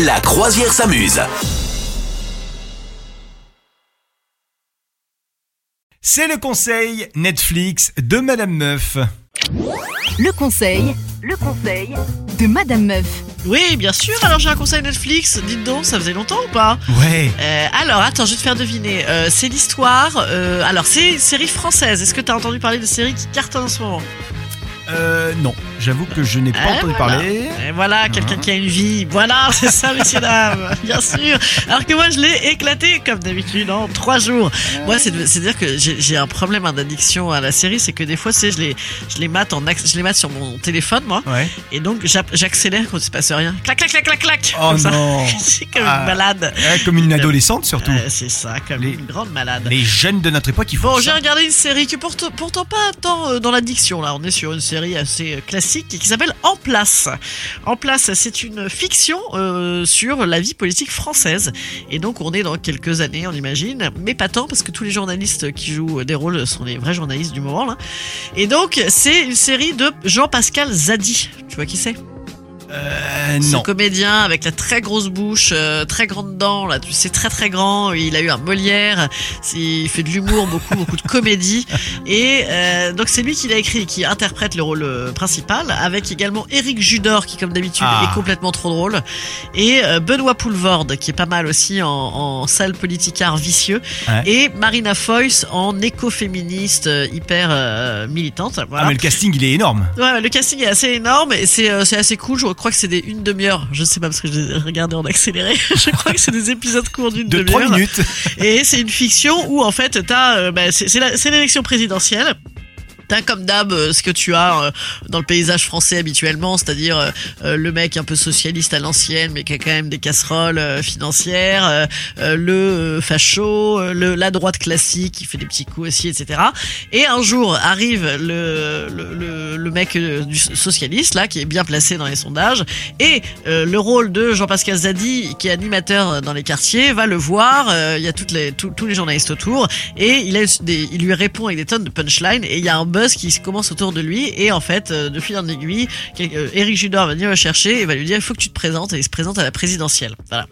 La croisière s'amuse. C'est le conseil Netflix de Madame Meuf. Le conseil, le conseil de Madame Meuf. Oui, bien sûr. Alors j'ai un conseil Netflix. Dites donc, ça faisait longtemps ou pas? Ouais. Euh, Alors attends, je vais te faire deviner. Euh, c'est l'histoire. euh, alors c'est une série française. Est-ce que t'as entendu parler de séries qui cartonnent en ce moment? Euh, non, j'avoue que je n'ai pas Eh, entendu voilà. parler. Et voilà, quelqu'un qui a une vie. Voilà, c'est ça, messieurs dames. Bien sûr. Alors que moi, je l'ai éclaté comme d'habitude en trois jours. Moi, c'est c'est dire que j'ai un problème hein, d'addiction à la série, c'est que des fois, c'est je les je les mate en je les mate sur mon téléphone, moi, Ouais. et donc j'accélère quand il se passe rien. Clac, clac, clac, clac, clac. Oh comme non. c'est comme Ah. une malade. Ouais, comme une adolescente surtout. Euh, c'est ça, comme Les- une grande malade. Les jeunes de notre époque, ils font Bon, j'ai regardé une série qui pourtant, pourtant pas tant euh, dans l'addiction. Là, on est sur une série assez euh, qui s'appelle En Place. En Place, c'est une fiction euh, sur la vie politique française. Et donc, on est dans quelques années, on imagine, mais pas tant parce que tous les journalistes qui jouent des rôles sont les vrais journalistes du moment là. Et donc, c'est une série de Jean-Pascal Zadi. Tu vois qui c'est? Euh, ce non. comédien avec la très grosse bouche, euh, très grande dent, là, tu sais, très très grand. Il a eu un Molière. Il fait de l'humour, beaucoup beaucoup de comédie. Et euh, donc c'est lui qui l'a écrit, qui interprète le rôle euh, principal, avec également Eric Judor qui, comme d'habitude, Ah. est complètement trop drôle, et euh, Benoît Poulvorde qui est pas mal aussi en, en sale politicard vicieux, Ouais. et Marina Foïs en écoféministe euh, hyper euh, militante. Voilà. Ah, mais le casting, il est énorme. Ouais, le casting est assez énorme et c'est euh, c'est assez cool. Je crois que c'est des une demi-heure. Je sais pas parce que je l'ai regardé en accéléré. je crois que c'est des épisodes courts d'une De demi-heure. 3 minutes. Et c'est une fiction où en fait t'as, euh, bah, c'est c'est la- c'est l'élection présidentielle. T'as comme d'hab euh, ce que tu as euh, dans le paysage français habituellement, c'est-à-dire euh, le mec un peu socialiste à l'ancienne, mais qui a quand même des casseroles financières, le facho, le, la droite classique qui fait des petits coups aussi, etc. Et un jour arrive le, le, le, le mec du socialiste là, qui est bien placé dans les sondages, et le rôle de Jean-Pascal Zadi, qui est animateur dans les quartiers, va le voir. Il y a toutes les, tous les journalistes autour, et il, a des, il lui répond avec des tonnes de punchlines, et il y a un buzz qui se commence autour de lui, et en fait, euh, de fil en aiguille, quel- euh, Eric Judor va venir le chercher et va lui dire il faut que tu te présentes, et il se présente à la présidentielle. Voilà.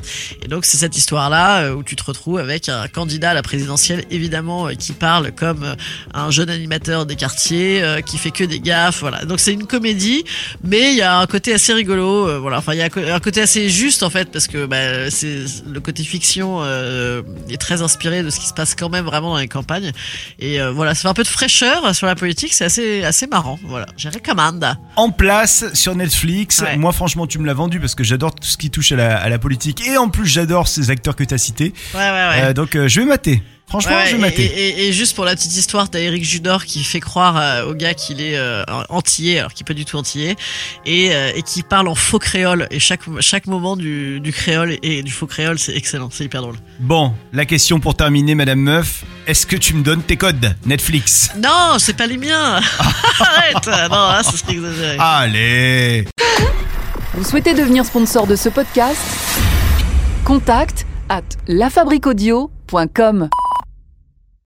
Et donc c'est cette histoire-là euh, où tu te retrouves avec un candidat à la présidentielle, évidemment, qui parle comme un jeune animateur des quartiers, qui fait que des gaffes. Voilà. Donc c'est une comédie, mais il y a un côté assez rigolo. voilà. Enfin, il y a un côté assez juste en fait, parce que bah, c'est le côté fiction euh, est très inspiré de ce qui se passe quand même vraiment dans les campagnes. Et euh, voilà, ça fait un peu de fraîcheur sur la politique. C'est assez assez marrant. Voilà, je recommande. En place sur Netflix. Ouais. Moi, franchement, tu me l'as vendu parce que j'adore tout ce qui touche à la, à la politique. Et en plus, j'adore ces acteurs que tu as cités. Ouais, ouais, ouais. Euh, donc, euh, je vais mater. Franchement, Ouais, je vais et, mater. et- et- et juste pour la petite histoire, t'as Eric Judor qui fait croire euh, au gars qu'il est euh, antillais, alors qu'il est pas du tout antillais, et, euh, et qui parle en faux créole. Et chaque chaque moment du, du créole et du faux créole, c'est excellent, c'est hyper drôle. Bon, la question pour terminer, Madame Meuf. Est-ce que tu me donnes tes codes Netflix? Non, c'est pas les miens. Arrête. Non, là, c'est serait exagéré. Allez Vous souhaitez devenir sponsor de ce podcast? Contact à lafabriquaudio.com.